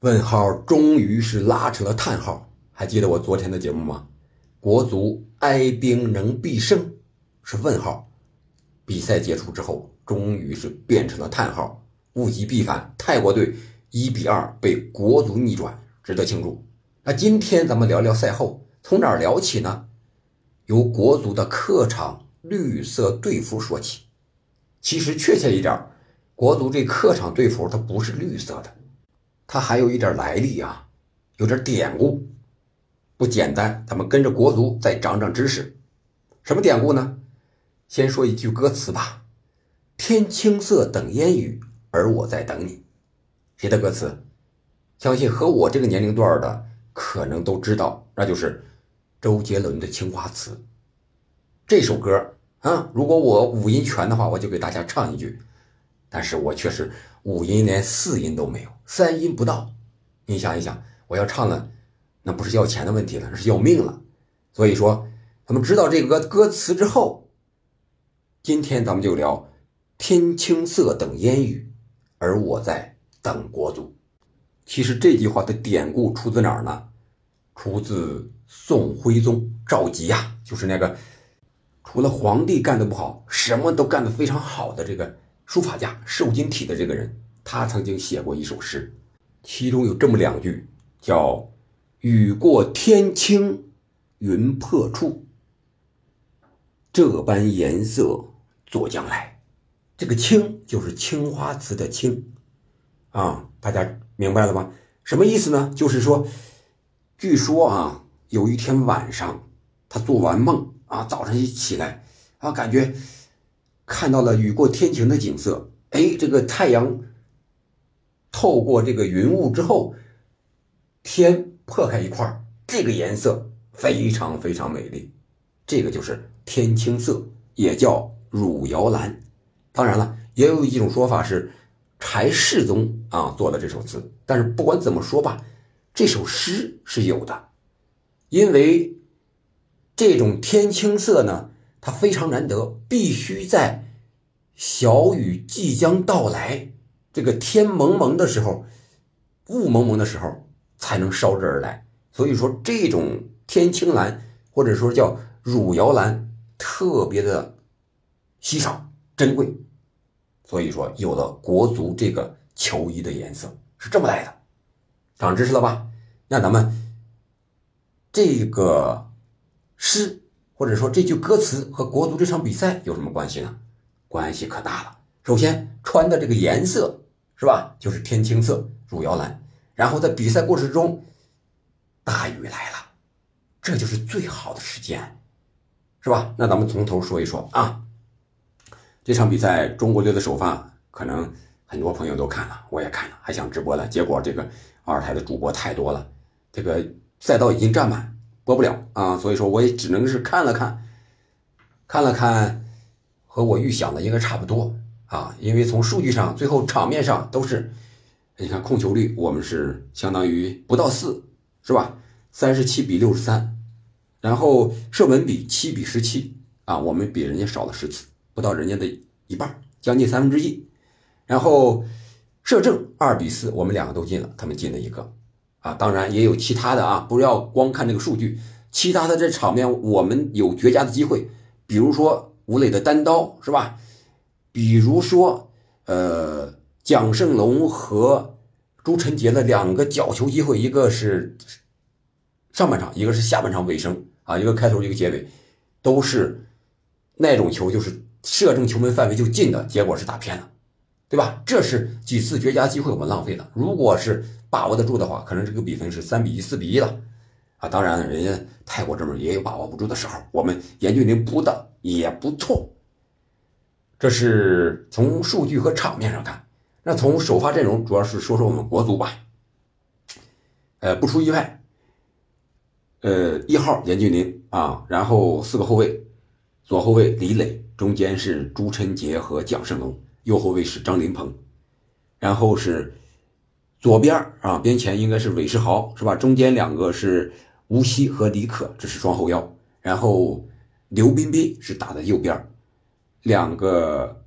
问号终于是拉成了叹号，还记得我昨天的节目吗？国足哀兵能必胜是问号，比赛结束之后，终于是变成了叹号，物极必反，泰国队一比二被国足逆转，值得庆祝。那今天咱们聊聊赛后，从哪儿聊起呢？由国足的客场绿色队服说起。其实确切一点，国足这客场队服它不是绿色的。它还有一点来历啊，有点典故，不简单。咱们跟着国足再长长知识。什么典故呢？先说一句歌词吧：“天青色等烟雨，而我在等你。”谁的歌词？相信和我这个年龄段的可能都知道，那就是周杰伦的《青花瓷》。这首歌啊，如果我五音全的话，我就给大家唱一句。但是我却是五音连四音都没有。三音不到，你想一想，我要唱了，那不是要钱的问题了，那是要命了。所以说，咱们知道这个歌歌词之后，今天咱们就聊“天青色等烟雨，而我在等国足”。其实这句话的典故出自哪儿呢？出自宋徽宗赵佶呀，就是那个除了皇帝干的不好，什么都干得非常好的这个书法家瘦金体的这个人。他曾经写过一首诗，其中有这么两句，叫“雨过天青云破处，这般颜色作将来”。这个“青”就是青花瓷的“青”，啊，大家明白了吗？什么意思呢？就是说，据说啊，有一天晚上，他做完梦啊，早上一起来啊，感觉看到了雨过天晴的景色，哎，这个太阳。透过这个云雾之后，天破开一块这个颜色非常非常美丽，这个就是天青色，也叫汝窑蓝。当然了，也有一种说法是柴世宗啊做的这首词。但是不管怎么说吧，这首诗是有的，因为这种天青色呢，它非常难得，必须在小雨即将到来。这个天蒙蒙的时候，雾蒙蒙的时候，才能烧制而来。所以说，这种天青蓝，或者说叫汝窑蓝，特别的稀少珍贵。所以说，有了国足这个球衣的颜色是这么来的。长知识了吧？那咱们这个诗，或者说这句歌词和国足这场比赛有什么关系呢？关系可大了。首先穿的这个颜色是吧，就是天青色汝窑蓝，然后在比赛过程中，大雨来了，这就是最好的时间，是吧？那咱们从头说一说啊，这场比赛中国队的首发，可能很多朋友都看了，我也看了，还想直播了，结果这个二台的主播太多了，这个赛道已经占满，播不了啊，所以说我也只能是看了看，看了看，和我预想的应该差不多。啊，因为从数据上，最后场面上都是，你看控球率，我们是相当于不到四，是吧？三十七比六十三，然后射门比七比十七啊，我们比人家少了十次，不到人家的一半，将近三分之一。然后射正二比四，我们两个都进了，他们进了一个啊。当然也有其他的啊，不要光看这个数据，其他的这场面我们有绝佳的机会，比如说吴磊的单刀，是吧？比如说，呃，蒋胜龙和朱晨杰的两个角球机会，一个是上半场，一个是下半场尾声啊，一个开头，一个结尾，都是那种球，就是射正球门范围就进的，结果是打偏了，对吧？这是几次绝佳机会我们浪费了。如果是把握得住的话，可能这个比分是三比一、四比一了啊。当然，人家泰国这边也有把握不住的时候，我们严俊林补的也不错。这是从数据和场面上看，那从首发阵容，主要是说说我们国足吧。呃，不出意外，呃，一号严俊林啊，然后四个后卫，左后卫李磊，中间是朱晨杰和蒋胜龙，右后卫是张琳芃，然后是左边啊，边前应该是韦世豪是吧？中间两个是吴曦和李可，这是双后腰，然后刘彬彬是打在右边。两个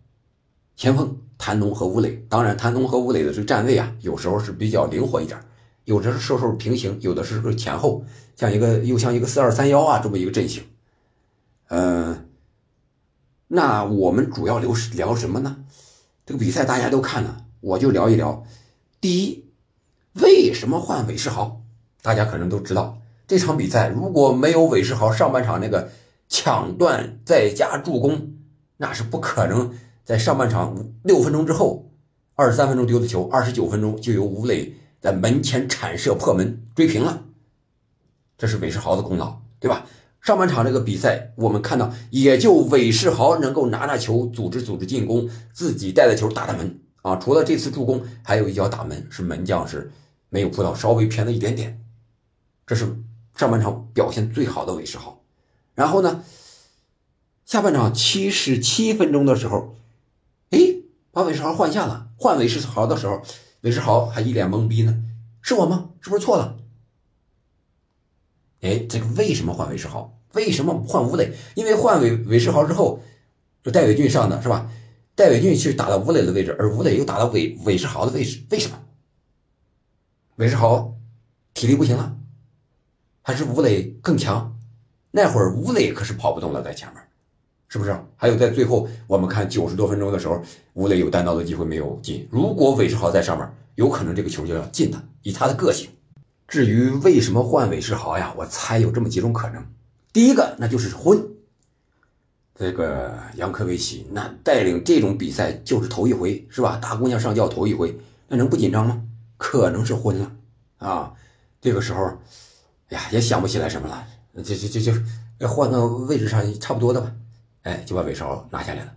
前锋谭龙和吴磊，当然谭龙和吴磊的这个站位啊，有时候是比较灵活一点，有的时候平行，有的时候前后，像一个又像一个四二三幺啊这么一个阵型。嗯，那我们主要聊聊什么呢？这个比赛大家都看了，我就聊一聊。第一，为什么换韦世豪？大家可能都知道，这场比赛如果没有韦世豪上半场那个抢断再加助攻，那是不可能在上半场六分钟之后，二十三分钟丢的球，二十九分钟就由吴磊在门前铲射破门追平了，这是韦世豪的功劳，对吧？上半场这个比赛，我们看到也就韦世豪能够拿拿球，组织组织进攻，自己带的球打打门啊。除了这次助攻，还有一脚打门是门将是没有扑到，稍微偏了一点点。这是上半场表现最好的韦世豪。然后呢，下半场七十七分钟的时候，哎，把韦世豪换下了。换韦世豪的时候，韦世豪还一脸懵逼呢，是我吗？是不是错了？哎，这个为什么换韦世豪？为什么换吴磊？因为换韦韦世豪之后，就戴伟俊上的是吧？戴伟俊去打到吴磊的位置，而吴磊又打到韦韦世豪的位置，为什么？韦世豪体力不行了，还是吴磊更强？那会儿吴磊可是跑不动了，在前面，是不是？还有在最后，我们看九十多分钟的时候，吴磊有单刀的机会没有进。如果韦世豪在上面，有可能这个球就要进的，以他的个性。至于为什么换韦世豪呀？我猜有这么几种可能。第一个，那就是婚。这个杨科维奇那带领这种比赛就是头一回，是吧？大姑娘上轿头一回，那能不紧张吗？可能是昏了啊。这个时候，哎呀，也想不起来什么了，就就就就换个位置上差不多的吧。哎，就把韦世豪拿下来了。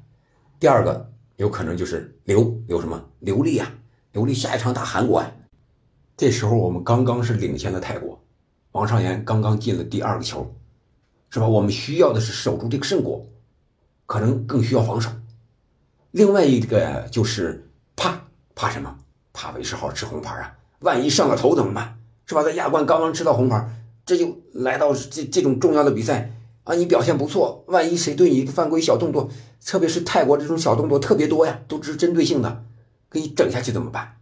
第二个有可能就是刘刘什么刘丽啊，刘丽下一场打韩国呀。这时候我们刚刚是领先了泰国，王上岩刚刚进了第二个球，是吧？我们需要的是守住这个胜果，可能更需要防守。另外一个就是怕怕什么？怕韦世豪吃红牌啊！万一上了头怎么办？是吧？在亚冠刚刚吃到红牌，这就来到这这种重要的比赛啊！你表现不错，万一谁对你犯规小动作，特别是泰国这种小动作特别多呀，都是针对性的，给你整下去怎么办？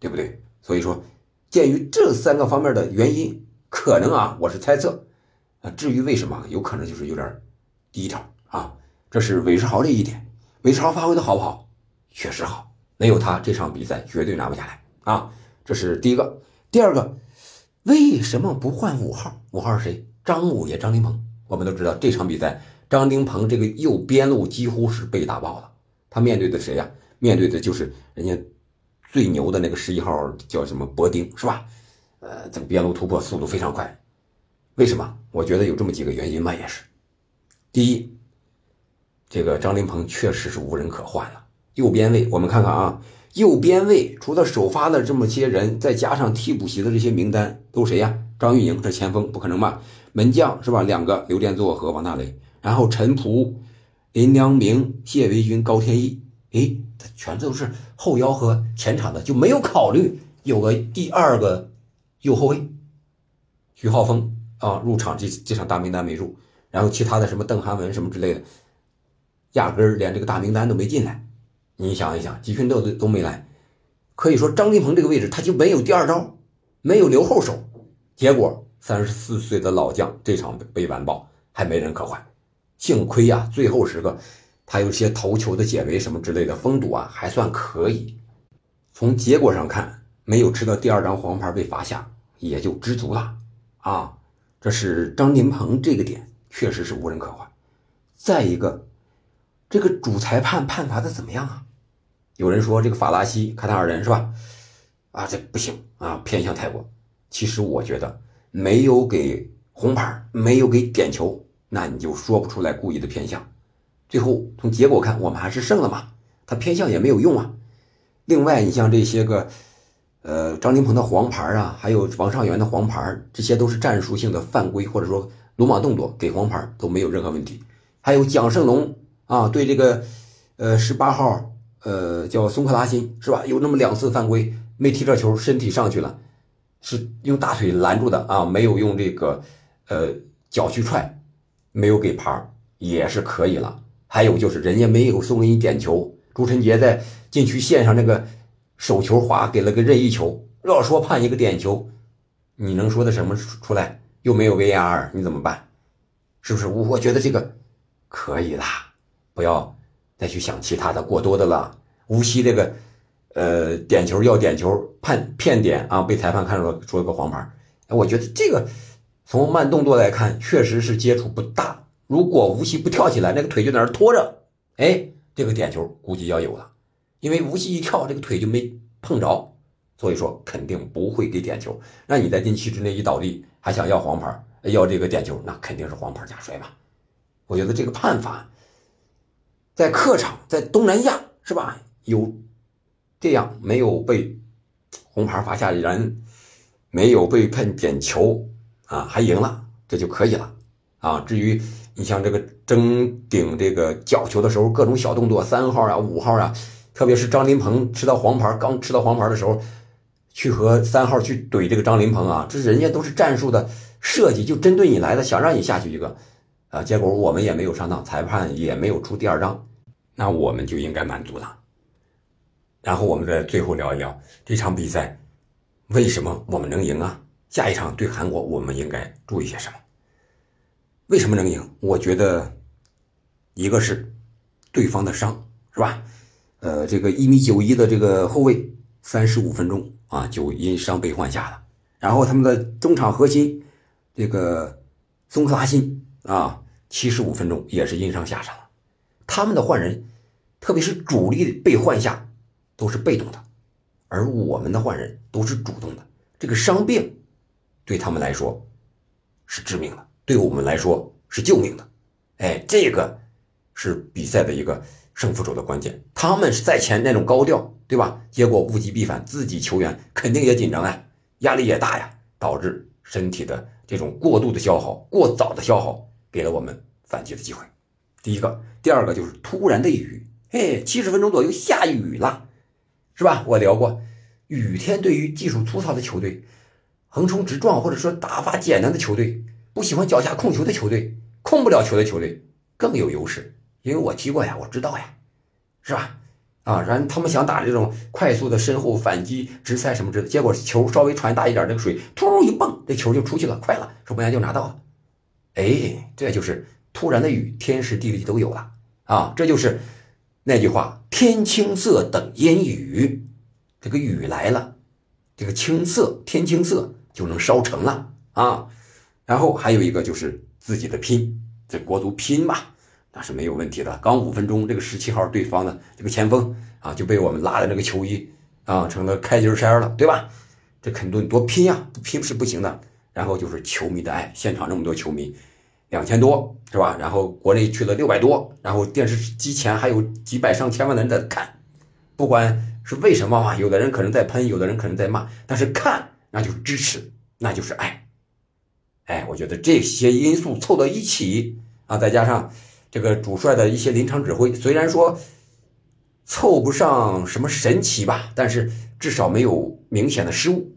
对不对？所以说。鉴于这三个方面的原因，可能啊，我是猜测，啊，至于为什么，有可能就是有点低潮啊。这是韦世豪这一点，韦世豪发挥的好不好？确实好，没有他这场比赛绝对拿不下来啊。这是第一个，第二个，为什么不换五号？五号是谁？张五爷张丁鹏。我们都知道这场比赛，张丁鹏这个右边路几乎是被打爆了。他面对的谁呀？面对的就是人家。最牛的那个十一号叫什么？博丁是吧？呃，这个边路突破速度非常快。为什么？我觉得有这么几个原因吧，也是。第一，这个张林鹏确实是无人可换了。右边位，我们看看啊，右边卫除了首发的这么些人，再加上替补席的这些名单，都谁呀？张玉宁这前锋不可能吧？门将是吧？两个刘殿座和王大雷，然后陈仆、林良铭、谢维军、高天意。哎，他全都是后腰和前场的，就没有考虑有个第二个右后卫徐浩峰啊入场这这场大名单没入，然后其他的什么邓涵文什么之类的，压根儿连这个大名单都没进来。你想一想，集训都都没来，可以说张金鹏这个位置他就没有第二招，没有留后手，结果三十四岁的老将这场被完爆，还没人可换，幸亏呀，最后时刻。他有些头球的解围什么之类的封堵啊，还算可以。从结果上看，没有吃到第二张黄牌被罚下，也就知足了啊。这是张林鹏这个点确实是无人可换。再一个，这个主裁判判罚的怎么样啊？有人说这个法拉西卡塔尔人是吧？啊，这不行啊，偏向泰国。其实我觉得没有给红牌，没有给点球，那你就说不出来故意的偏向。最后从结果看，我们还是胜了嘛？他偏向也没有用啊。另外，你像这些个，呃，张林鹏的黄牌啊，还有王上元的黄牌，这些都是战术性的犯规，或者说鲁莽动作，给黄牌都没有任何问题。还有蒋胜龙啊，对这个，呃，十八号，呃，叫松克拉辛是吧？有那么两次犯规，没踢着球，身体上去了，是用大腿拦住的啊，没有用这个，呃，脚去踹，没有给牌，也是可以了。还有就是，人家没有送给你点球，朱晨杰在禁区线上那个手球滑，给了个任意球。要说判一个点球，你能说的什么出来？又没有 VAR，你怎么办？是不是？我我觉得这个可以啦，不要再去想其他的过多的了。无锡这个，呃，点球要点球判骗点啊，被裁判看出了出了个黄牌。哎，我觉得这个从慢动作来看，确实是接触不大。如果无锡不跳起来，那个腿就在那拖着，哎，这个点球估计要有了，因为无锡一跳，这个腿就没碰着，所以说肯定不会给点球。那你在禁区之内一倒地，还想要黄牌，要这个点球，那肯定是黄牌加摔嘛。我觉得这个判罚，在客场，在东南亚是吧？有这样没有被红牌罚下的人，没有被判点球啊，还赢了，这就可以了啊。至于你像这个争顶这个角球的时候，各种小动作，三号啊、五号啊，特别是张林鹏吃到黄牌，刚吃到黄牌的时候，去和三号去怼这个张林鹏啊，这人家都是战术的设计，就针对你来的，想让你下去一个啊，结果我们也没有上当，裁判也没有出第二张，那我们就应该满足了。然后我们再最后聊一聊这场比赛，为什么我们能赢啊？下一场对韩国，我们应该注意些什么？为什么能赢？我觉得，一个是对方的伤，是吧？呃，这个一米九一的这个后卫，三十五分钟啊就因伤被换下了。然后他们的中场核心，这个松克拉辛啊，七十五分钟也是因伤下场。他们的换人，特别是主力被换下。都是被动的，而我们的换人都是主动的。这个伤病对他们来说是致命的，对我们来说是救命的。哎，这个是比赛的一个胜负手的关键。他们是在前那种高调，对吧？结果物极必反，自己球员肯定也紧张啊，压力也大呀，导致身体的这种过度的消耗、过早的消耗，给了我们反击的机会。第一个，第二个就是突然的雨，嘿，七十分钟左右下雨了。是吧？我聊过，雨天对于技术粗糙的球队，横冲直撞或者说打法简单的球队，不喜欢脚下控球的球队，控不了球的球队更有优势。因为我踢过呀，我知道呀，是吧？啊，然后他们想打这种快速的身后反击、直塞什么之类，结果球稍微传大一点，这个水突一蹦，这球就出去了，快了，守门员就拿到了。哎，这就是突然的雨，天时地利都有了啊，这就是。那句话“天青色等烟雨”，这个雨来了，这个青色天青色就能烧成了啊。然后还有一个就是自己的拼，这国足拼吧，那是没有问题的。刚五分钟，这个十七号对方的这个前锋啊，就被我们拉的那个球衣啊，成了开襟衫了，对吧？这肯定多拼呀，不拼是不行的。然后就是球迷的爱，现场那么多球迷。两千多是吧？然后国内去了六百多，然后电视机前还有几百上千万的人在看，不管是为什么啊，有的人可能在喷，有的人可能在骂，但是看那就是支持，那就是爱。哎，我觉得这些因素凑到一起啊，再加上这个主帅的一些临场指挥，虽然说凑不上什么神奇吧，但是至少没有明显的失误，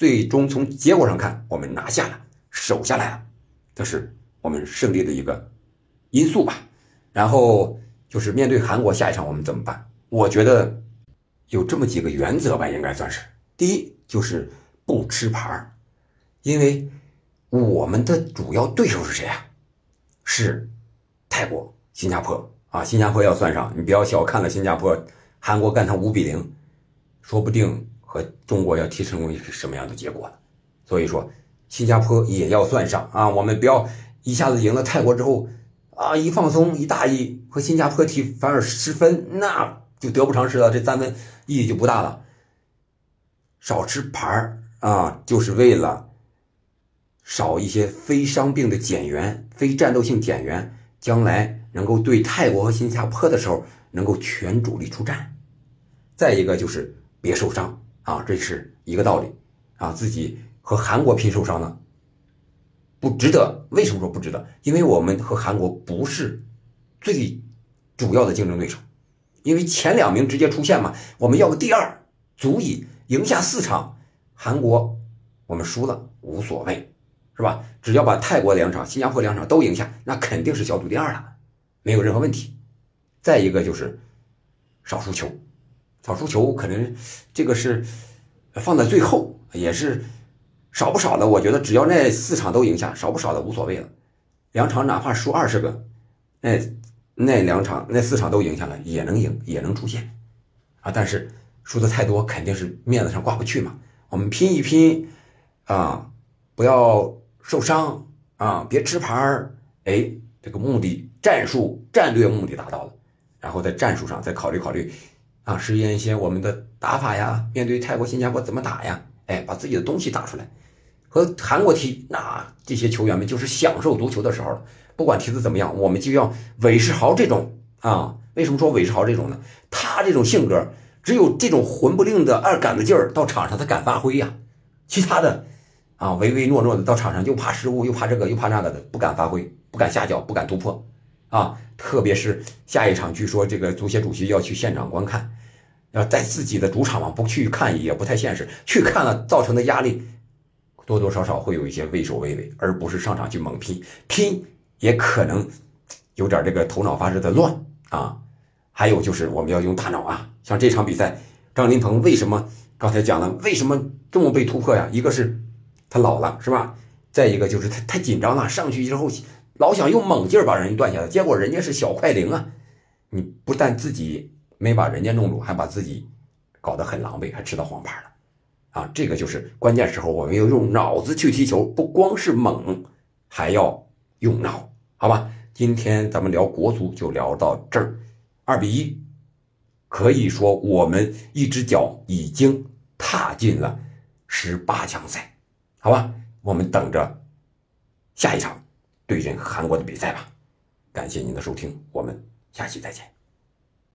最终从结果上看，我们拿下了，守下来了，这是。我们胜利的一个因素吧，然后就是面对韩国下一场我们怎么办？我觉得有这么几个原则吧，应该算是第一就是不吃牌儿，因为我们的主要对手是谁啊？是泰国、新加坡啊，新加坡要算上，你不要小看了新加坡，韩国干他五比零，说不定和中国要踢成功是什么样的结果呢？所以说新加坡也要算上啊，我们不要。一下子赢了泰国之后，啊，一放松一大意，和新加坡踢反而失分，那就得不偿失了。这三分意义就不大了。少吃牌儿啊，就是为了少一些非伤病的减员、非战斗性减员，将来能够对泰国和新加坡的时候能够全主力出战。再一个就是别受伤啊，这是一个道理啊。自己和韩国拼受伤呢。不值得？为什么说不值得？因为我们和韩国不是最主要的竞争对手，因为前两名直接出线嘛，我们要个第二，足以赢下四场。韩国我们输了无所谓，是吧？只要把泰国两场、新加坡两场都赢下，那肯定是小组第二了，没有任何问题。再一个就是少输球，草书球可能这个是放在最后，也是。少不少的，我觉得只要那四场都赢下，少不少的无所谓了。两场哪怕输二十个，那那两场那四场都赢下来也能赢，也能出线啊。但是输的太多，肯定是面子上挂不去嘛。我们拼一拼啊，不要受伤啊，别吃牌儿。哎，这个目的、战术、战略目的达到了，然后在战术上再考虑考虑啊，实验一些我们的打法呀。面对泰国、新加坡怎么打呀？哎，把自己的东西打出来。和韩国踢，那这些球员们就是享受足球的时候了。不管踢得怎么样，我们就要韦世豪这种啊。为什么说韦世豪这种呢？他这种性格，只有这种混不吝的二杆子劲儿，到场上他敢发挥呀。其他的啊，唯唯诺诺的到场上又怕失误，又怕这个又怕那个的，不敢发挥，不敢下脚，不敢突破啊。特别是下一场，据说这个足协主席要去现场观看，要在自己的主场嘛，不去看也不太现实。去看了，造成的压力。多多少少会有一些畏首畏尾，而不是上场去猛拼，拼也可能有点这个头脑发热的乱啊。还有就是我们要用大脑啊，像这场比赛，张琳芃为什么刚才讲了，为什么这么被突破呀？一个是他老了，是吧？再一个就是他太紧张了，上去之后老想用猛劲儿把人断下来，结果人家是小快灵啊，你不但自己没把人家弄住，还把自己搞得很狼狈，还吃到黄牌了。啊，这个就是关键时候，我们要用脑子去踢球，不光是猛，还要用脑，好吧？今天咱们聊国足就聊到这儿，二比一，可以说我们一只脚已经踏进了十八强赛，好吧？我们等着下一场对阵韩国的比赛吧。感谢您的收听，我们下期再见。